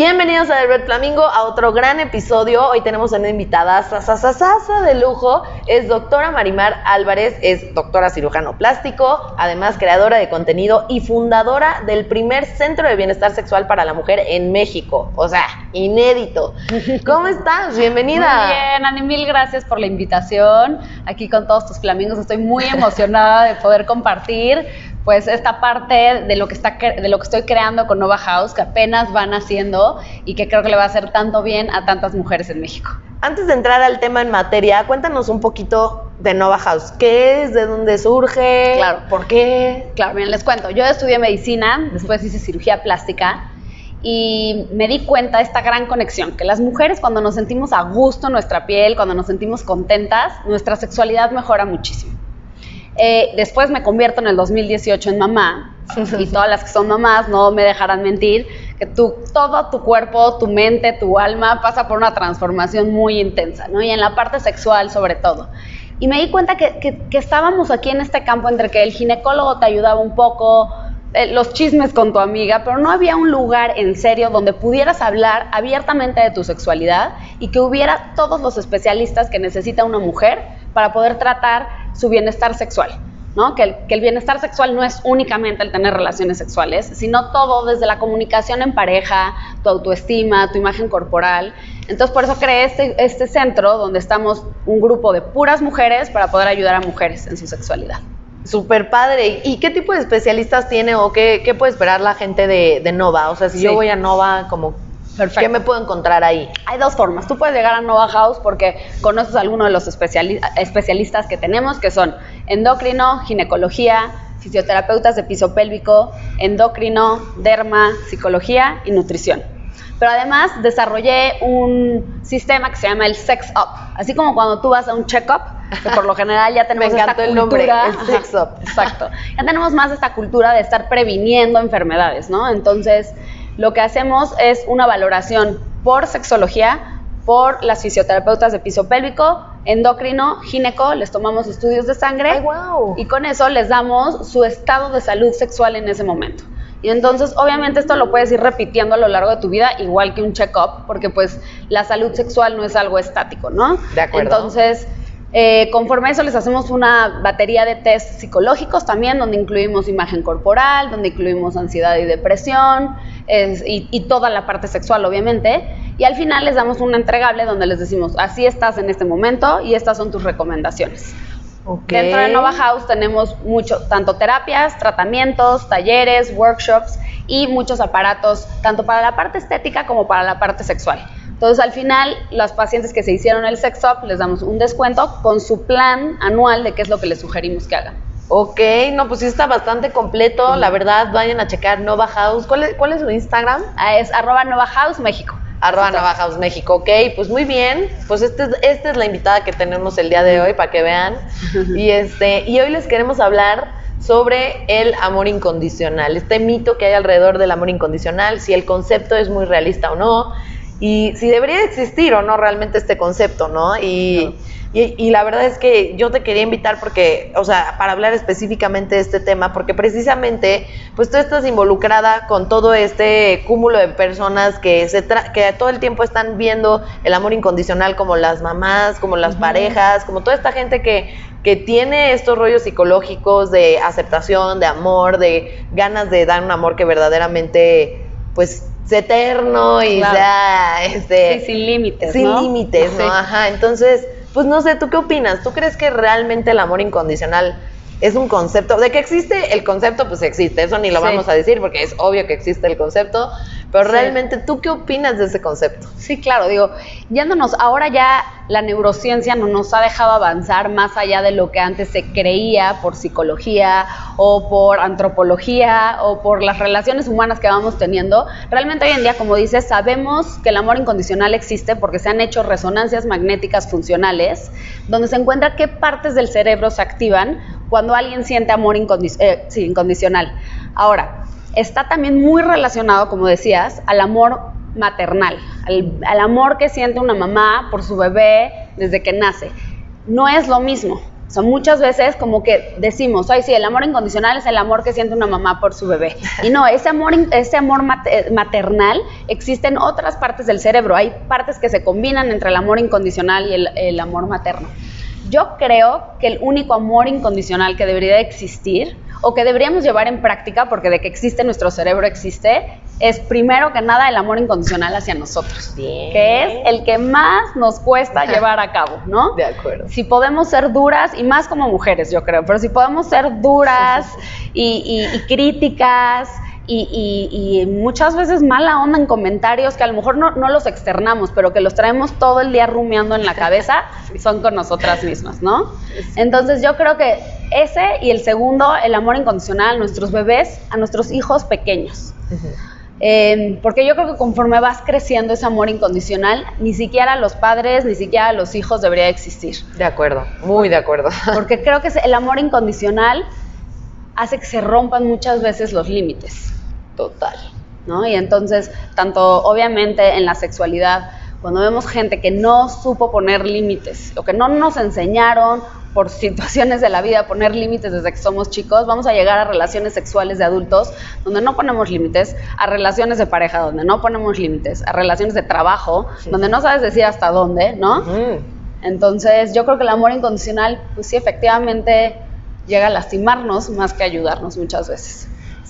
Bienvenidos a The Red Flamingo a otro gran episodio. Hoy tenemos una invitada sasasasa de lujo. Es doctora Marimar Álvarez, es doctora cirujano plástico, además creadora de contenido y fundadora del primer centro de bienestar sexual para la mujer en México. O sea, inédito. ¿Cómo estás? Bienvenida. Muy bien, Ani, mil gracias por la invitación. Aquí con todos tus flamingos estoy muy emocionada de poder compartir pues esta parte de lo que está de lo que estoy creando con Nova House que apenas van haciendo y que creo que le va a hacer tanto bien a tantas mujeres en México. Antes de entrar al tema en materia, cuéntanos un poquito de Nova House. ¿Qué es? ¿De dónde surge? Claro. ¿Por qué? Claro, miren, les cuento. Yo estudié medicina, después hice cirugía plástica y me di cuenta de esta gran conexión, que las mujeres cuando nos sentimos a gusto en nuestra piel, cuando nos sentimos contentas, nuestra sexualidad mejora muchísimo. Eh, después me convierto en el 2018 en mamá y todas las que son mamás no me dejarán mentir que tu, todo tu cuerpo, tu mente, tu alma pasa por una transformación muy intensa, ¿no? Y en la parte sexual sobre todo. Y me di cuenta que, que, estábamos aquí en este campo entre que el ginecólogo te ayudaba un poco, eh, los chismes con tu amiga, pero no había un lugar en serio donde pudieras hablar abiertamente de tu sexualidad y que hubiera todos los especialistas que necesita una mujer para poder tratar su bienestar sexual. ¿no? Que, el, bienestar sexual no es únicamente el tener relaciones sexuales, sino todo desde la comunicación en pareja, tu autoestima, tu imagen corporal. Entonces, por eso creé este, este centro donde estamos un grupo de puras mujeres para poder ayudar a mujeres en su sexualidad. Super padre. ¿Y qué tipo de especialistas tiene o qué, qué puede esperar la gente de, de Nova? O sea, si yo voy a Nova, como ¿Qué me puedo encontrar ahí? Hay dos formas. Tú puedes llegar a Nova House porque conoces a alguno de los especialistas que tenemos, que son endocrino, ginecología, fisioterapeutas de piso pélvico, endocrino, derma, psicología y nutrición. Pero además desarrollé un sistema que se llama el Sex Up. Así como cuando tú vas a un check-up, que por lo general ya tenemos Me esta el cultura, el Sex Up. Exacto. Ya tenemos más esta cultura de estar previniendo enfermedades, ¿no? Entonces, lo que hacemos es una valoración por sexología, por las fisioterapeutas de piso pélvico, endocrino, gineco, les tomamos estudios de sangre y con eso les damos su estado de salud sexual en ese momento. Y entonces, obviamente, esto lo puedes ir repitiendo a lo largo de tu vida, igual que un check-up, porque pues la salud sexual no es algo estático, ¿no? De acuerdo. Entonces, eh, conforme a eso les hacemos una batería de test psicológicos también, donde incluimos imagen corporal, donde incluimos ansiedad y depresión, y, toda la parte sexual obviamente. Y al final les damos un entregable donde les decimos, así estás en este momento y estas son tus recomendaciones. Dentro de Nova House tenemos mucho, tanto terapias, tratamientos, talleres, workshops y muchos aparatos, tanto para la parte estética como para la parte sexual. Entonces, al final, las pacientes que se hicieron el sex up les damos un descuento con su plan anual de qué es lo que les sugerimos que hagan. Ok, no, pues sí está bastante completo. La verdad, vayan a checar Nova House. ¿Cuál es, cuál es su Instagram? Ah, es arroba Nova House México. Arroba Nova House México, ok, pues muy bien. Pues este, esta es la invitada que tenemos el día de hoy para que vean. Y, este, y hoy les queremos hablar sobre el amor incondicional, este mito que hay alrededor del amor incondicional, si el concepto es muy realista o no, y si debería existir o no realmente este concepto, ¿no? Y, y, la verdad es que yo te quería invitar porque, o sea, para hablar específicamente de este tema, porque precisamente, pues tú estás involucrada con todo este cúmulo de personas que, se que todo el tiempo están viendo el amor incondicional como las mamás, como las parejas, como toda esta gente que, que tiene estos rollos psicológicos de aceptación, de amor, de ganas de dar un amor que verdaderamente, pues, eterno y ya, este... sin límites, Sin límites, ¿no? Ajá, entonces, pues no sé, ¿tú qué opinas? ¿Tú crees que realmente el amor incondicional es un concepto? De que existe el concepto, pues existe, eso ni lo vamos a decir porque es obvio que existe el concepto, pero realmente, ¿tú qué opinas de ese concepto? Sí, claro, digo, yéndonos, ahora ya la neurociencia no nos ha dejado avanzar más allá de lo que antes se creía por psicología o por antropología o por las relaciones humanas que vamos teniendo. Realmente hoy en día, como dices, sabemos que el amor incondicional existe porque se han hecho resonancias magnéticas funcionales donde se encuentra qué partes del cerebro se activan cuando alguien siente amor eh, incondicional. Ahora, está también muy relacionado, como decías, al amor maternal, al, amor que siente una mamá por su bebé desde que nace. No es lo mismo, O sea, muchas veces como que decimos, ay, sí, el amor incondicional es el amor que siente una mamá por su bebé. Y no, ese amor, ese amor maternal existe en otras partes del cerebro. Hay partes que se combinan entre el amor incondicional y el, el amor materno. Yo creo que el único amor incondicional que debería existir o que deberíamos llevar en práctica, porque de que existe nuestro cerebro existe, es primero que nada el amor incondicional hacia nosotros, que es el que más nos cuesta llevar a cabo, ¿no? De acuerdo. Si podemos ser duras, y más como mujeres, yo creo, pero si podemos ser duras y, y críticas y, muchas veces mala onda en comentarios que a lo mejor no, los externamos, pero que los traemos todo el día rumiando en la cabeza, son con nosotras mismas, ¿no? Entonces yo creo que ese y el segundo, el amor incondicional a nuestros bebés, a nuestros hijos pequeños. Em, porque yo creo que conforme vas creciendo ese amor incondicional, ni siquiera los padres, ni siquiera los hijos debería existir. De acuerdo, muy de acuerdo. Porque creo que el amor incondicional hace que se rompan muchas veces los límites. Total. ¿no? Y entonces, tanto obviamente en la sexualidad, cuando vemos gente que no supo poner límites, o que no nos enseñaron por situaciones de la vida poner límites desde que somos chicos, vamos a llegar a relaciones sexuales de adultos donde no ponemos límites, a relaciones de pareja donde no ponemos límites, a relaciones de trabajo donde no sabes decir hasta dónde, ¿no? Entonces, yo creo que el amor incondicional, pues sí, efectivamente llega a lastimarnos más que ayudarnos muchas veces.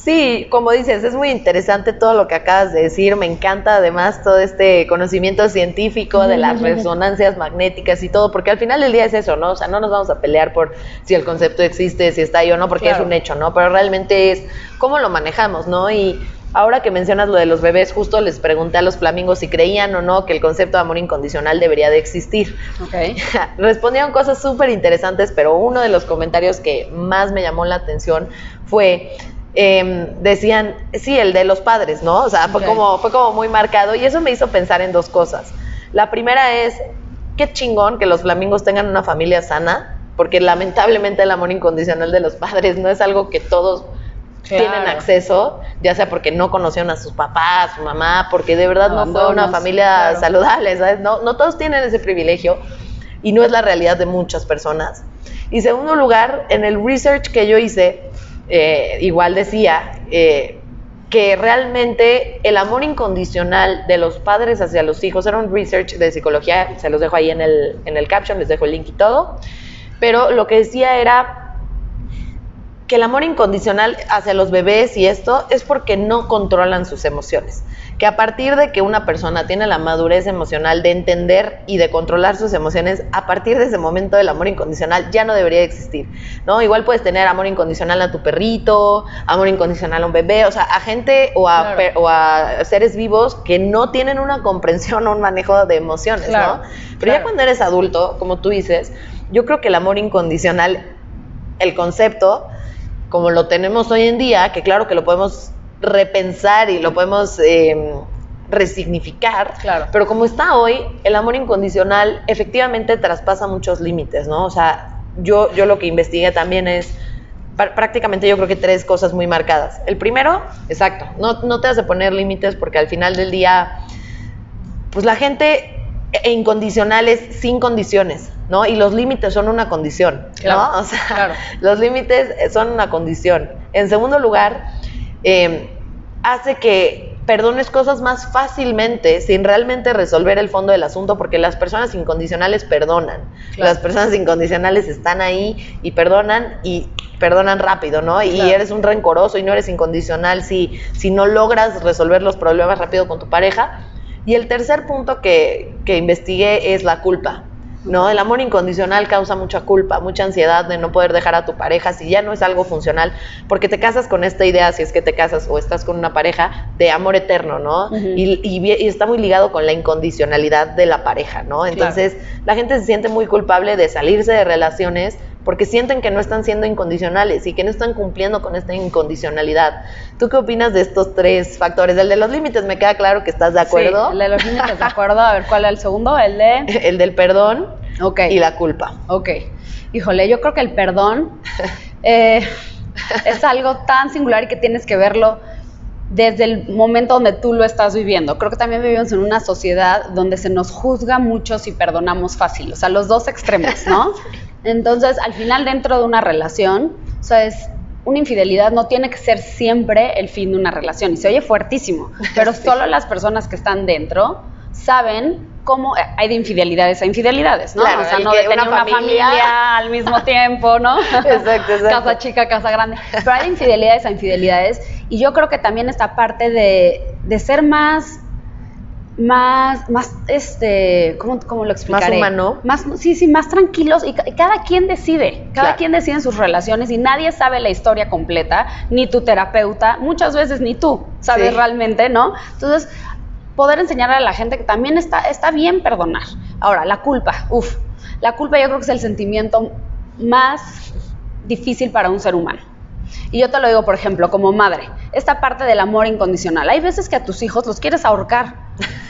Sí, como dices, es muy interesante todo lo que acabas de decir. Me encanta además todo este conocimiento científico de las resonancias magnéticas y todo, porque al final del día es eso, ¿no? O sea, no nos vamos a pelear por si el concepto existe, si está ahí o no, porque es un hecho, ¿no? Pero realmente es cómo lo manejamos, ¿no? Y ahora que mencionas lo de los bebés, justo les pregunté a los flamingos si creían o no que el concepto de amor incondicional debería de existir. Okay. Respondieron cosas súper interesantes, pero uno de los comentarios que más me llamó la atención fue Em, decían, sí, el de los padres, ¿no? O sea, fue, como, fue como muy marcado y eso me hizo pensar en dos cosas. La primera es, qué chingón que los flamingos tengan una familia sana, porque lamentablemente el amor incondicional de los padres no es algo que todos tienen acceso, ya sea porque no conocieron a sus papás, su mamá, porque de verdad no, fue una familia saludable, ¿sabes? No, no todos tienen ese privilegio y no es la realidad de muchas personas. Y segundo lugar, en el research que yo hice, eh, igual decía eh, que realmente el amor incondicional de los padres hacia los hijos era un research de psicología, se los dejo ahí en el, en el caption, les dejo el link y todo, pero lo que decía era que el amor incondicional hacia los bebés y esto es porque no controlan sus emociones. Que a partir de que una persona tiene la madurez emocional de entender y de controlar sus emociones, a partir de ese momento el amor incondicional ya no debería existir, ¿no? Igual puedes tener amor incondicional a tu perrito, amor incondicional a un bebé, o sea, a gente o a, o a seres vivos que no tienen una comprensión o un manejo de emociones, ¿no? Pero ya cuando eres adulto, como tú dices, yo creo que el amor incondicional, el concepto, como lo tenemos hoy en día, que claro que lo podemos repensar y lo podemos eh, resignificar, claro. pero como está hoy, el amor incondicional efectivamente traspasa muchos límites, ¿no? O sea, yo, yo lo que investigué también es prácticamente yo creo que tres cosas muy marcadas. El primero, exacto, no, no te has de poner límites porque al final del día, pues la gente e incondicionales sin condiciones, ¿no? Y los límites son una condición, ¿no? O sea, los límites son una condición. En segundo lugar, em, hace que perdones cosas más fácilmente sin realmente resolver el fondo del asunto, porque las personas incondicionales perdonan. Las personas incondicionales están ahí y perdonan y perdonan rápido, ¿no? Y eres un rencoroso y no eres incondicional si, si no logras resolver los problemas rápido con tu pareja y el tercer punto que, que investigué es la culpa. ¿No? El amor incondicional causa mucha culpa, mucha ansiedad de no poder dejar a tu pareja si ya no es algo funcional, porque te casas con esta idea, si es que te casas o estás con una pareja, de amor eterno, ¿no? y, y, está muy ligado con la incondicionalidad de la pareja, ¿no? Entonces, la gente se siente muy culpable de salirse de relaciones porque sienten que no están siendo incondicionales y que no están cumpliendo con esta incondicionalidad. ¿Tú qué opinas de estos tres factores? El de los límites, me queda claro que estás de acuerdo. Sí, el de los límites, de acuerdo. A ver, ¿cuál es el segundo? El de... El del perdón y la culpa. Ok. Híjole, yo creo que el perdón eh, es algo tan singular y que tienes que verlo desde el momento donde tú lo estás viviendo. Creo que también vivimos en una sociedad donde se nos juzga mucho si perdonamos fácil, o sea, los dos extremos, ¿no? Entonces, al final, dentro de una relación, o sea, es una infidelidad no tiene que ser siempre el fin de una relación. Y se oye fuertísimo, pero Sí. solo las personas que están dentro saben cómo eh, hay de infidelidades a infidelidades, ¿no? Claro, o sea, no de tener una familia- familia... al mismo tiempo, ¿no? Exacto, exacto. Casa chica, casa grande. Pero hay de infidelidades a infidelidades. Y yo creo que también esta parte de, de ser más más, más, este, ¿cómo, cómo lo explicaré? humano. Más, sí, sí, más tranquilos y, ca- y cada quien decide, cada Claro. quien decide en sus relaciones y nadie sabe la historia completa, ni tu terapeuta, muchas veces ni tú sabes Sí. realmente, ¿no? Entonces, poder enseñarle a la gente que también está, está bien perdonar. Ahora, la culpa, uff, la culpa yo creo que es el sentimiento más difícil para un ser humano. Y yo te lo digo, por ejemplo, como madre, esta parte del amor incondicional. Hay veces que a tus hijos los quieres ahorcar,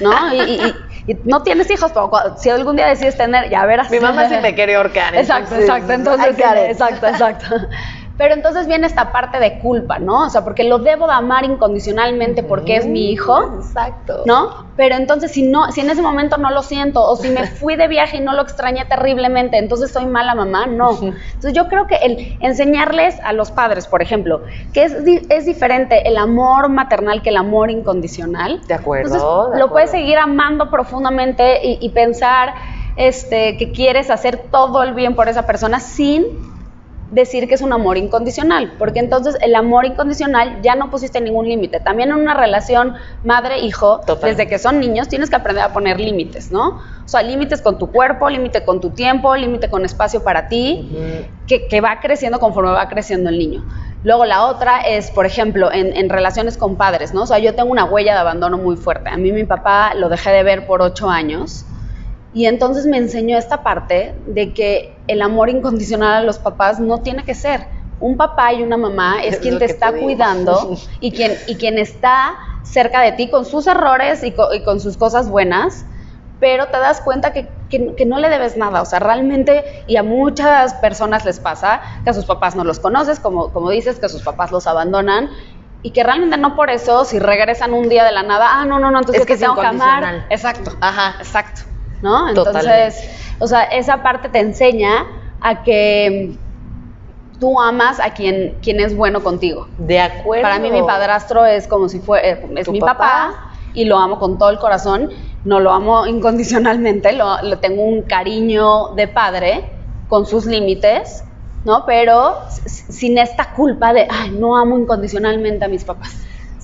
¿no? Y, y- y- y no tienes hijos, pero si algún día decides tener, ya verás. Mi mamá sí me quiere ahorcar. Exacto, entonces, exacto. Entonces, it. exacto, exacto. Pero entonces viene esta parte de culpa, ¿no? O sea, porque lo debo de amar incondicionalmente porque es mi hijo, Exacto. ¿no? Pero entonces si no, si en ese momento no lo siento, o si me fui de viaje y no lo extrañé terriblemente, entonces soy mala mamá, no. Entonces yo creo que el enseñarles a los padres, por ejemplo, que es, di- es diferente el amor maternal que el amor incondicional. De acuerdo, Entonces de lo puedes seguir amando profundamente y, y pensar este, que quieres hacer todo el bien por esa persona sin decir que es un amor incondicional, porque entonces el amor incondicional ya no pusiste ningún límite. También en una relación madre-hijo, desde que son niños, tienes que aprender a poner límites, ¿no? O sea, límites con tu cuerpo, límite con tu tiempo, límite con espacio para ti, que va creciendo conforme va creciendo el niño. Luego la otra es, por ejemplo, en, en relaciones con padres, ¿no? O sea, yo tengo una huella de abandono muy fuerte. A mí mi papá lo dejé de ver por ocho años. Y entonces me enseñó esta parte de que el amor incondicional a los papás no tiene que ser. Un papá y una mamá es Es quien te está te cuidando y quien, y quien está cerca de ti con sus errores y co- y con, sus cosas buenas, pero te das cuenta que, que- que no le debes nada. O sea, realmente, y a muchas personas les pasa que a sus papás no los conoces, como, como dices, que a sus papás los abandonan. Y que realmente no por eso, si regresan un día de la nada, ah, no, no, no, entonces Es que te es tengo que amar. Exacto. Ajá. Exacto. ¿No? Totalmente. Entonces, o sea, esa parte te enseña a que tú amas a quien, quien es bueno contigo. De acuerdo. Para mí mi padrastro es como si fuera, es ¿Tu mi papá? papá? y lo amo con todo el corazón. No lo amo incondicionalmente, lo, tengo un cariño de padre con sus límites, ¿no? Pero sin esta culpa de, ay, no amo incondicionalmente a mis papás.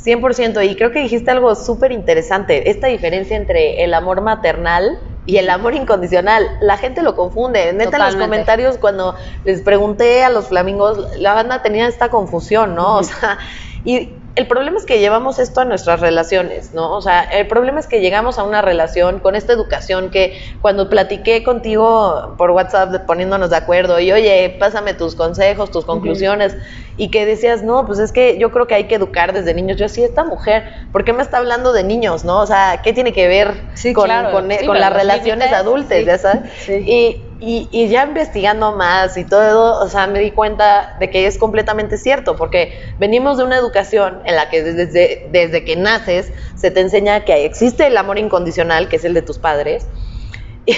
100%, y creo que dijiste algo súper interesante, esta diferencia entre el amor maternal y el amor incondicional. La gente lo confunde. Neta, en los comentarios cuando les pregunté a los flamingos, la banda tenía esta confusión, ¿no? O sea, y el problema es que llevamos esto a nuestras relaciones, ¿no? O sea, el problema es que llegamos a una relación con esta educación que cuando platiqué contigo por WhatsApp poniéndonos de acuerdo y oye, pásame tus consejos, tus conclusiones y que decías, no, pues es que yo creo que hay que educar desde niños. Yo sí, esta mujer, ¿por qué me está hablando de niños, no? O sea, ¿qué tiene que ver Sí, con, claro. con, Sí, con pero las relaciones adultas, sí. ya sabes? Sí. Y, y, y ya investigando más y todo, o sea, me di cuenta de que es completamente cierto, porque venimos de una educación en la que desde, desde que naces se te enseña que existe el amor incondicional, que es el de tus padres, y,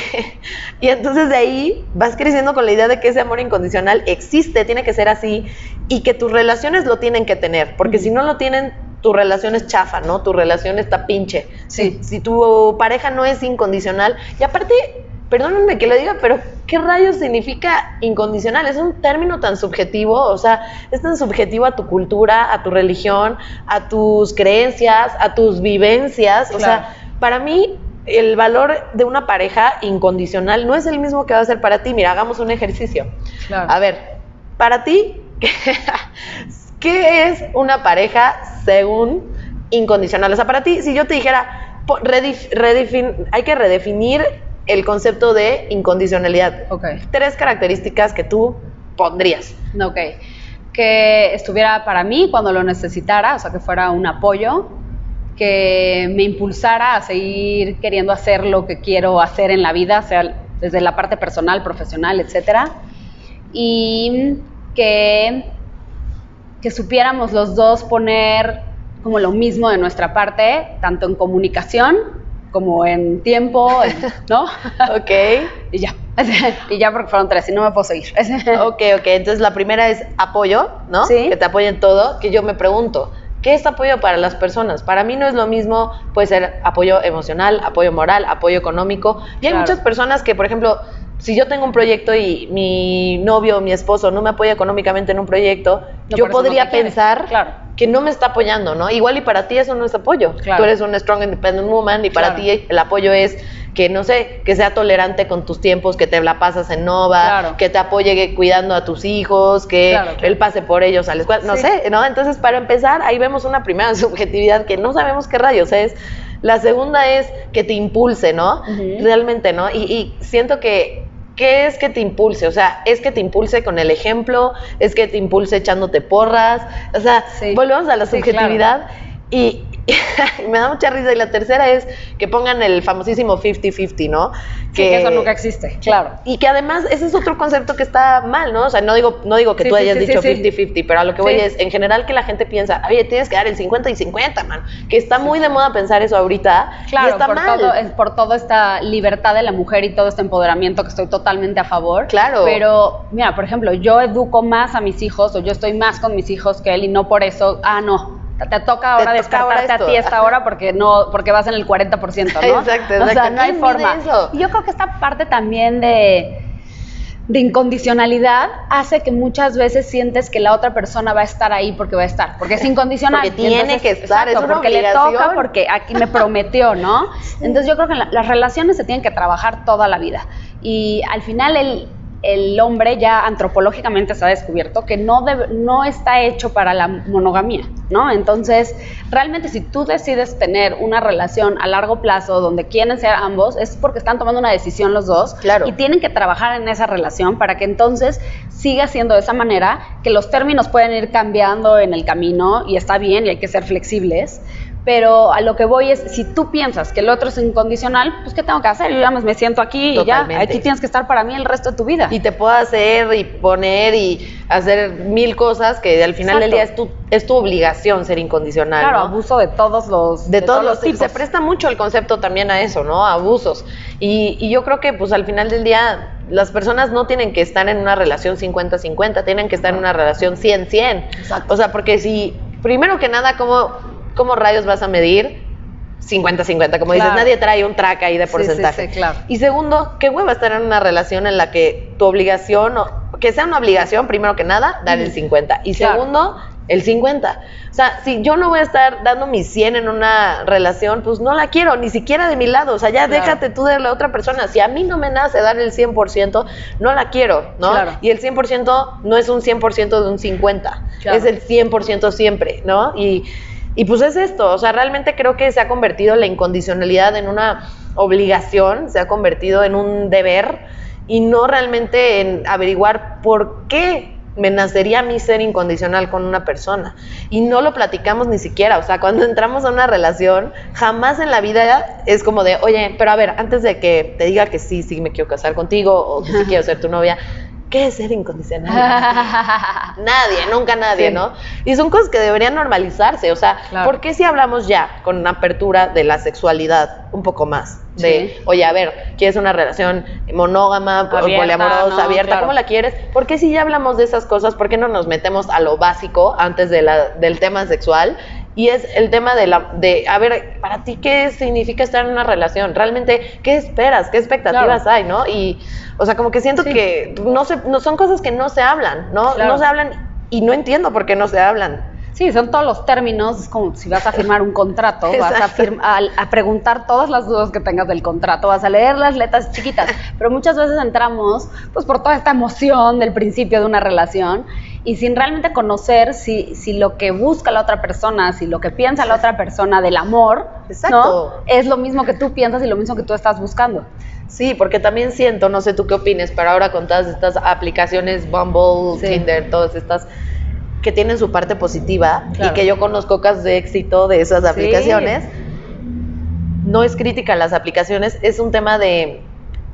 y entonces de ahí vas creciendo con la idea de que ese amor incondicional existe, tiene que ser así, y que tus relaciones lo tienen que tener, porque si no lo tienen, tu relación es chafa, ¿no? Tu relación está pinche. Sí. Si, si tu pareja no es incondicional, y aparte, perdónenme que lo diga, pero ¿qué rayos significa incondicional? Es un término tan subjetivo, o sea, es tan subjetivo a tu cultura, a tu religión, a tus creencias, a tus vivencias, o sea, para mí el valor de una pareja incondicional no es el mismo que va a ser para ti. Mira, hagamos un ejercicio. Claro. A ver, para ti, ¿qué es una pareja según incondicional? O sea, para ti, si yo te dijera, redefin- hay que redefinir el concepto de incondicionalidad. Tres características que tú pondrías. Ok. Que estuviera para mí cuando lo necesitara, o sea, que fuera un apoyo, que me impulsara a seguir queriendo hacer lo que quiero hacer en la vida, sea desde la parte personal, profesional, etcétera. Y que, que supiéramos los dos poner como lo mismo de nuestra parte, tanto en comunicación como en tiempo, ¿no? Ok. y ya. y ya porque fueron tres, y no me puedo seguir. ok, ok. Entonces la primera es apoyo, ¿no? Sí. Que te apoyen todo. Que yo me pregunto, ¿qué es apoyo para las personas? Para mí no es lo mismo, puede ser apoyo emocional, apoyo moral, apoyo económico. Y hay Claro. muchas personas que, por ejemplo, si yo tengo un proyecto y mi novio o mi esposo no me apoya económicamente en un proyecto, No, yo no podría pensar Claro. Que no me está apoyando, ¿no? Igual y para ti eso no es apoyo. Claro. Tú eres una strong independent woman y para Claro. ti el apoyo es que, no sé, que sea tolerante con tus tiempos, que te la pasas en Nova, Claro. que te apoye cuidando a tus hijos, que Claro, claro. él pase por ellos a la escuela, no Sí. sé, ¿no? Entonces, para empezar, ahí vemos una primera subjetividad que no sabemos qué rayos es. La segunda es que te impulse, ¿no? Realmente, ¿no? Y, y siento que, ¿qué es que te impulse? O sea, es que te impulse con el ejemplo, es que te impulse echándote porras, o sea, Sí. volvemos a la Sí, subjetividad y, y me da mucha risa. Y la tercera es que pongan el famosísimo 50-50, ¿no? Sí, que eso nunca existe, claro. Y que además ese es otro concepto que está mal, ¿no? O sea, no digo, no digo que Sí, tú sí, hayas dicho sí, sí. 50-50, pero a lo que voy es, en general, que la gente piensa, oye, tienes que dar el 50 y 50, man. Que está muy de moda pensar eso ahorita. y Claro, está por, mal. todo, es por toda esta libertad de la mujer y todo este empoderamiento que estoy totalmente a favor. Claro. Pero, mira, por ejemplo, yo educo más a mis hijos o yo estoy más con mis hijos que él y no por eso, ah, no. Te, toca ahora Te toca ahora despertarte esto. a ti esta hora porque no porque vas en el 40%, ¿no? Exacto, O sea, exacto. no hay ¿Quién mide forma. eso? Yo creo que esta parte también de de incondicionalidad hace que muchas veces sientes que la otra persona va a estar ahí porque va a estar, porque es incondicional. Porque tiene que estar, es una porque le toca, porque aquí me prometió, ¿no? Entonces yo creo que la- las relaciones se tienen que trabajar toda la vida. Y al final el, el hombre ya antropológicamente se ha descubierto que no, no está hecho para la monogamia, ¿no? Entonces, realmente si tú decides tener una relación a largo plazo donde quieren ser ambos, es porque están tomando una decisión los dos Claro. y tienen que trabajar en esa relación para que entonces siga siendo de esa manera, que los términos pueden ir cambiando en el camino y está bien y hay que ser flexibles. Pero a lo que voy es, si tú piensas que el otro es incondicional, pues ¿qué tengo que hacer? Yo ya me siento aquí y ya, Totalmente. aquí tienes que estar para mí el resto de tu vida. y te puedo hacer y poner y hacer mil cosas que al final del día es tu, es tu obligación ser incondicional. claro, ¿no? abuso de todos los de, todos los tipos. Se presta mucho el concepto también a eso, ¿no? A abusos. Y, y yo creo que, pues, al final del día, las personas no tienen que estar en una relación 50-50, tienen que estar en una relación 100-100. Exacto. O sea, porque si, primero que nada, ¿cómo, cómo rayos vas a medir 50-50? Como dices, nadie trae un track ahí de Sí, sí, porcentaje. sí, claro. Y segundo, qué hueva estar en una relación en la que tu obligación, o, que sea una obligación, primero que nada, dar el 50. Y Claro. segundo, el 50. O sea, si yo no voy a estar dando mi 100 en una relación, pues no la quiero, ni siquiera de mi lado. O sea, ya Claro. déjate tú de la otra persona. Si a mí no me nace dar el 100%, no la quiero, ¿no? Claro. Y el 100% no es un 100% de un 50. Claro. Es el 100% siempre, ¿no? Y, y pues es esto. O sea, realmente creo que se ha convertido la incondicionalidad en una obligación, se ha convertido en un deber y no realmente en averiguar por qué me nacería a mí ser incondicional con una persona. Y no lo platicamos ni siquiera. O sea, cuando entramos a una relación, jamás en la vida es como de, oye, pero a ver, antes de que te diga que sí, sí me quiero casar contigo o que sí quiero ser tu novia, ¿qué es ser incondicional? Nadie, nunca nadie, Sí. ¿no? Y son cosas que deberían normalizarse. O sea, Claro. ¿por qué si hablamos ya con una apertura de la sexualidad un poco más? De, Sí. oye, a ver, ¿quieres una relación monógama, Abierta, poliamorosa, ¿no? abierta? Claro. ¿Cómo la quieres? ¿Por qué si ya hablamos de esas cosas, por qué no nos metemos a lo básico antes de la, del tema sexual? Y es el tema de la, de, a ver, para ti, ¿qué significa estar en una relación? Realmente, ¿qué esperas? ¿Qué expectativas Claro. hay, no? Y, o sea, como que siento Sí. que no, se, no son cosas que no se hablan, ¿no? Claro. No se hablan y no entiendo por qué no se hablan. Sí, son todos los términos, es como si vas a firmar un contrato, vas a, Exacto. firm- a, a preguntar todas las dudas que tengas del contrato, vas a leer las letras chiquitas, pero muchas veces entramos pues por toda esta emoción del principio de una relación y sin realmente conocer si, si lo que busca la otra persona, si lo que piensa la otra persona del amor, Exacto. ¿no? Es lo mismo que tú piensas y lo mismo que tú estás buscando. Sí, porque también siento, no sé tú qué opines, pero ahora con todas estas aplicaciones, Bumble, Sí. Tinder, todas estas que tienen su parte positiva Claro. y que yo conozco casos de éxito de esas Sí. aplicaciones, no es crítica a las aplicaciones, es un tema de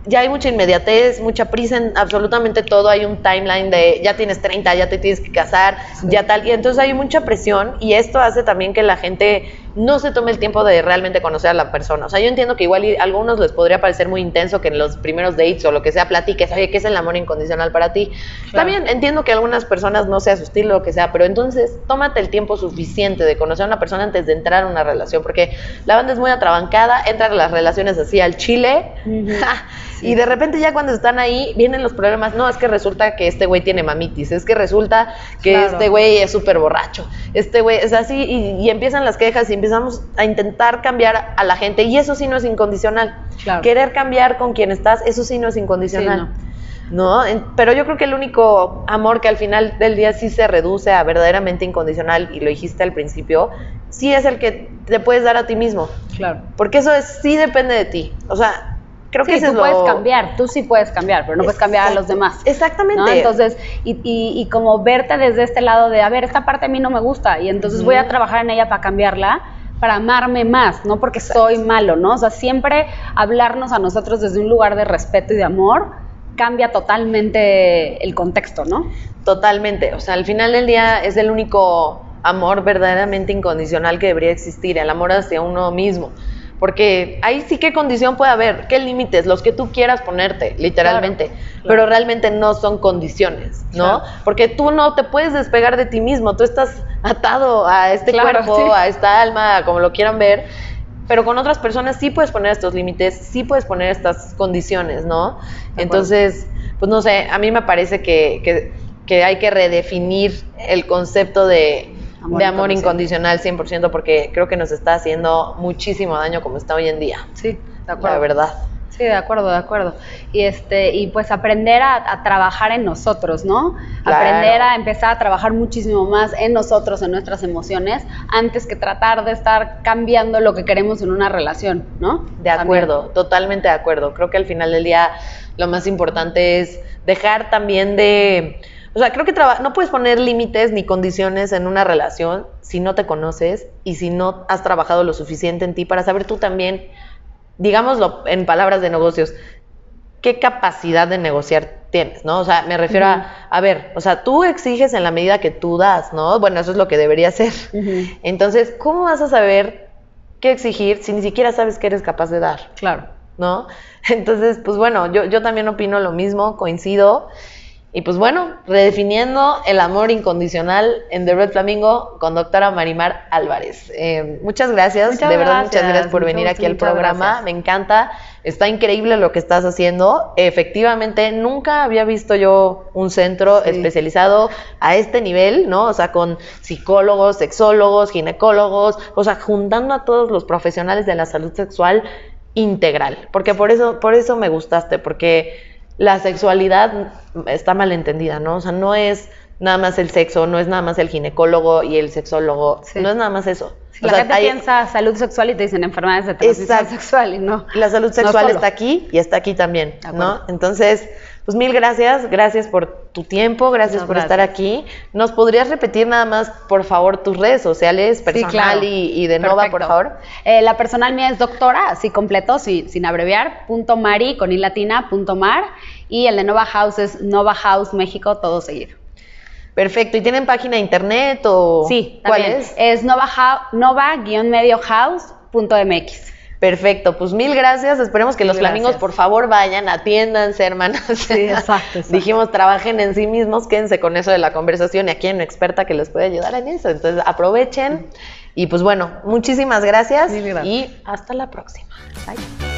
ya hay mucha inmediatez, mucha prisa en absolutamente todo, hay un timeline de ya tienes 30, ya te tienes que casar, Sí. ya tal, y entonces hay mucha presión y esto hace también que la gente no se tome el tiempo de realmente conocer a la persona. O sea, yo entiendo que igual a algunos les podría parecer muy intenso que en los primeros dates o lo que sea platiques, oye, ¿qué es el amor incondicional para ti? También entiendo que algunas personas no sea su estilo, lo que sea, pero entonces tómate el tiempo suficiente de conocer a una persona antes de entrar a una relación, porque la banda es muy atrabancada, entran las relaciones así al chile, y de repente ya cuando están ahí vienen los problemas, no, es que resulta que este güey tiene mamitis, es que resulta que este güey es súper borracho, este güey es así, y, empiezan las quejas y empezamos a intentar cambiar a la gente, y eso sí no es incondicional. Querer cambiar con quien estás, eso sí no es incondicional. no. Pero yo creo que el único amor que al final del día sí se reduce a verdaderamente incondicional, y lo dijiste al principio, sí es el que te puedes dar a ti mismo. Claro. Porque eso es, sí depende de ti. O sea, Creo que tú puedes cambiar, tú sí puedes cambiar, pero no puedes cambiar a los demás. Exactamente. Entonces, y, y, como verte desde este lado de, a ver, esta parte a mí no me gusta y entonces voy a trabajar en ella para cambiarla, para amarme más, no porque soy malo, ¿no? O sea, siempre hablarnos a nosotros desde un lugar de respeto y de amor cambia totalmente el contexto, ¿no? Totalmente. O sea, al final del día es el único amor verdaderamente incondicional que debería existir, el amor hacia uno mismo. Porque ahí sí qué condición puede haber, qué límites, los que tú quieras ponerte, literalmente, pero realmente no son condiciones, ¿no? Porque tú no te puedes despegar de ti mismo, tú estás atado a este cuerpo, a esta alma, como lo quieran ver, pero con otras personas sí puedes poner estos límites, sí puedes poner estas condiciones, ¿no? Entonces, pues no sé, a mí me parece que, que hay que redefinir el concepto de de amor incondicional 100% porque creo que nos está haciendo muchísimo daño como está hoy en día. Sí, de acuerdo. La verdad. Sí, de acuerdo, de acuerdo. Y este, y pues aprender a, trabajar en nosotros, ¿no? Aprender a empezar a trabajar muchísimo más en nosotros, en nuestras emociones, antes que tratar de estar cambiando lo que queremos en una relación, ¿no? De acuerdo, totalmente de acuerdo. Creo que al final del día lo más importante es dejar también de o sea, creo que no puedes poner límites ni condiciones en una relación si no te conoces y si no has trabajado lo suficiente en ti para saber tú también, digámoslo en palabras de negocios, qué capacidad de negociar tienes, ¿no? O sea, me refiero a, a ver, o sea, tú exiges en la medida que tú das, ¿no? Bueno, eso es lo que debería ser. Entonces, ¿cómo vas a saber qué exigir si ni siquiera sabes que eres capaz de dar? Claro. ¿No? Entonces, pues bueno, yo, yo también opino lo mismo, coincido. Y pues bueno, redefiniendo el amor incondicional en The Red Flamingo con doctora Marimar Álvarez. Eh, muchas gracias, de verdad muchas gracias por venir aquí al programa, me encanta, está increíble lo que estás haciendo. Efectivamente, nunca había visto yo un centro especializado a este nivel, ¿no? O sea, con psicólogos, sexólogos, ginecólogos, o sea, juntando a todos los profesionales de la salud sexual integral, porque por eso, por eso me gustaste, porque la sexualidad está mal entendida, ¿no? O sea, no es nada más el sexo, no es nada más el ginecólogo y el sexólogo, no es nada más eso. la gente piensa salud sexual y te dicen enfermedades de transmisión sexual y no. La salud sexual está aquí y está aquí también, ¿no? Entonces, pues mil gracias, gracias por tu tiempo, gracias por estar aquí. ¿Nos podrías repetir nada más, por favor, tus redes sociales, personal y, de Nova, por favor? Eh, la personal mía es doctora, así completo, sin abreviar, punto mari, con i latina, punto mar, y el de Nova House es Nova House México, todo seguido. Perfecto. ¿Y tienen página de internet o sí, cuál es? Es nova-mediohouse.mx. Perfecto, pues mil gracias. Esperemos que los flamingos, por favor, vayan, atiéndanse, hermanas. Sí, exacto, Dijimos, trabajen en sí mismos, quédense con eso de la conversación y aquí hay una experta que les puede ayudar en eso. Entonces, aprovechen. Y pues bueno, muchísimas gracias. y hasta la próxima. Bye.